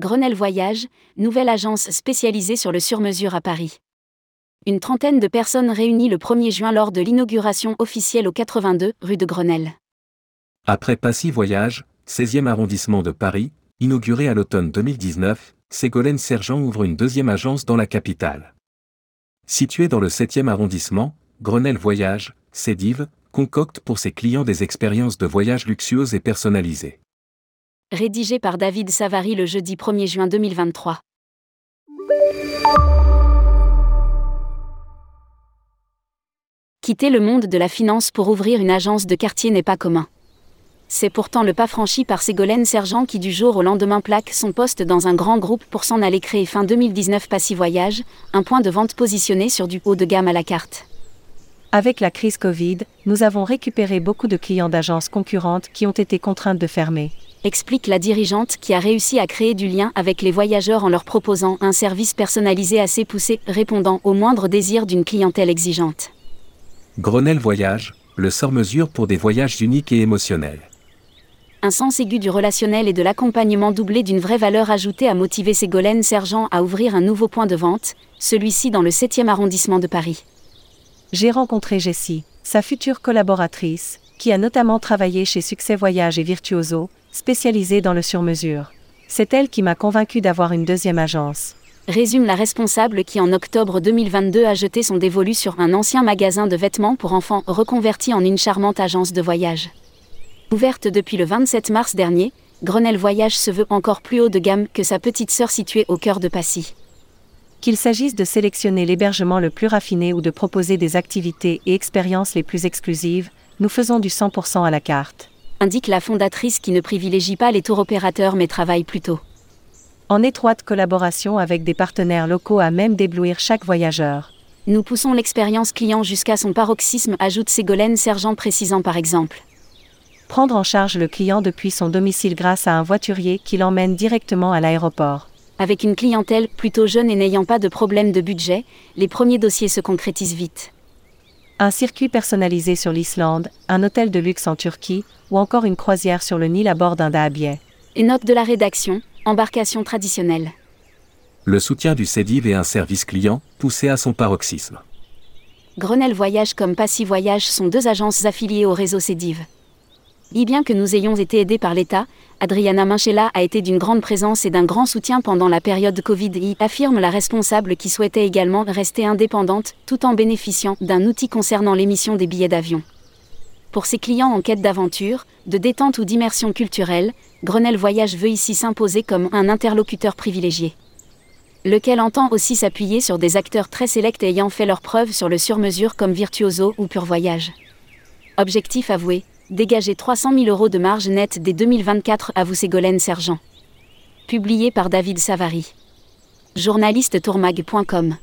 Grenelle Voyage, nouvelle agence spécialisée sur le sur-mesure à Paris. Une trentaine de personnes réunies le 1er juin lors de l'inauguration officielle au 82 rue de Grenelle. Après Passy Voyage, 16e arrondissement de Paris, inauguré à l'automne 2019, Ségolène Sergent ouvre une deuxième agence dans la capitale. Située dans le 7e arrondissement, Grenelle Voyage, Cédive, concocte pour ses clients des expériences de voyage luxueuses et personnalisées. Rédigé par David Savary le jeudi 1er juin 2023. Quitter le monde de la finance pour ouvrir une agence de quartier n'est pas commun. C'est pourtant le pas franchi par Ségolène Sergent qui du jour au lendemain plaque son poste dans un grand groupe pour s'en aller créer fin 2019 Passy Voyage, un point de vente positionné sur du haut de gamme à la carte. Avec la crise Covid, nous avons récupéré beaucoup de clients d'agences concurrentes qui ont été contraintes de fermer. Explique la dirigeante qui a réussi à créer du lien avec les voyageurs en leur proposant un service personnalisé assez poussé, répondant au moindre désir d'une clientèle exigeante. Grenelle Voyage, le sort-mesure pour des voyages uniques et émotionnels un sens aigu du relationnel et de l'accompagnement doublé d'une vraie valeur ajoutée a motivé Ségolène Sergent à ouvrir un nouveau point de vente, celui-ci dans le 7e arrondissement de Paris. J'ai rencontré Jessie, sa future collaboratrice, qui a notamment travaillé chez Succès Voyage et Virtuoso, spécialisée dans le sur-mesure. C'est elle qui m'a convaincu d'avoir une deuxième agence. Résume la responsable qui en octobre 2022 a jeté son dévolu sur un ancien magasin de vêtements pour enfants reconverti en une charmante agence de voyage. Ouverte depuis le 27 mars dernier, Grenelle Voyage se veut encore plus haut de gamme que sa petite sœur située au cœur de Passy. Qu'il s'agisse de sélectionner l'hébergement le plus raffiné ou de proposer des activités et expériences les plus exclusives, nous faisons du 100% à la carte. Indique la fondatrice qui ne privilégie pas les tours opérateurs mais travaille plutôt. En étroite collaboration avec des partenaires locaux à même d'éblouir chaque voyageur. Nous poussons l'expérience client jusqu'à son paroxysme, ajoute Ségolène Sergent précisant par exemple prendre en charge le client depuis son domicile grâce à un voiturier qui l'emmène directement à l'aéroport. Avec une clientèle plutôt jeune et n'ayant pas de problème de budget, les premiers dossiers se concrétisent vite. Un circuit personnalisé sur l'Islande, un hôtel de luxe en Turquie, ou encore une croisière sur le Nil à bord d'un dahabier. Et note de la rédaction, embarcation traditionnelle. Le soutien du CEDIV et un service client, poussé à son paroxysme. Grenelle Voyage comme Passy Voyage sont deux agences affiliées au réseau CEDIV. Bien que nous ayons été aidés par l'État, Adriana Minchella a été d'une grande présence et d'un grand soutien pendant la période Covid, y affirme la responsable qui souhaitait également rester indépendante tout en bénéficiant d'un outil concernant l'émission des billets d'avion. Pour ses clients en quête d'aventure, de détente ou d'immersion culturelle, Grenelle Voyage veut ici s'imposer comme un interlocuteur privilégié. Lequel entend aussi s'appuyer sur des acteurs très sélects ayant fait leurs preuves sur le sur-mesure comme Virtuoso ou Pure Voyage. Objectif avoué, Dégager 300 000 euros de marge nette dès 2024 à vous Ségolène Sergent. Publié par David Savary. Journaliste tourmag.com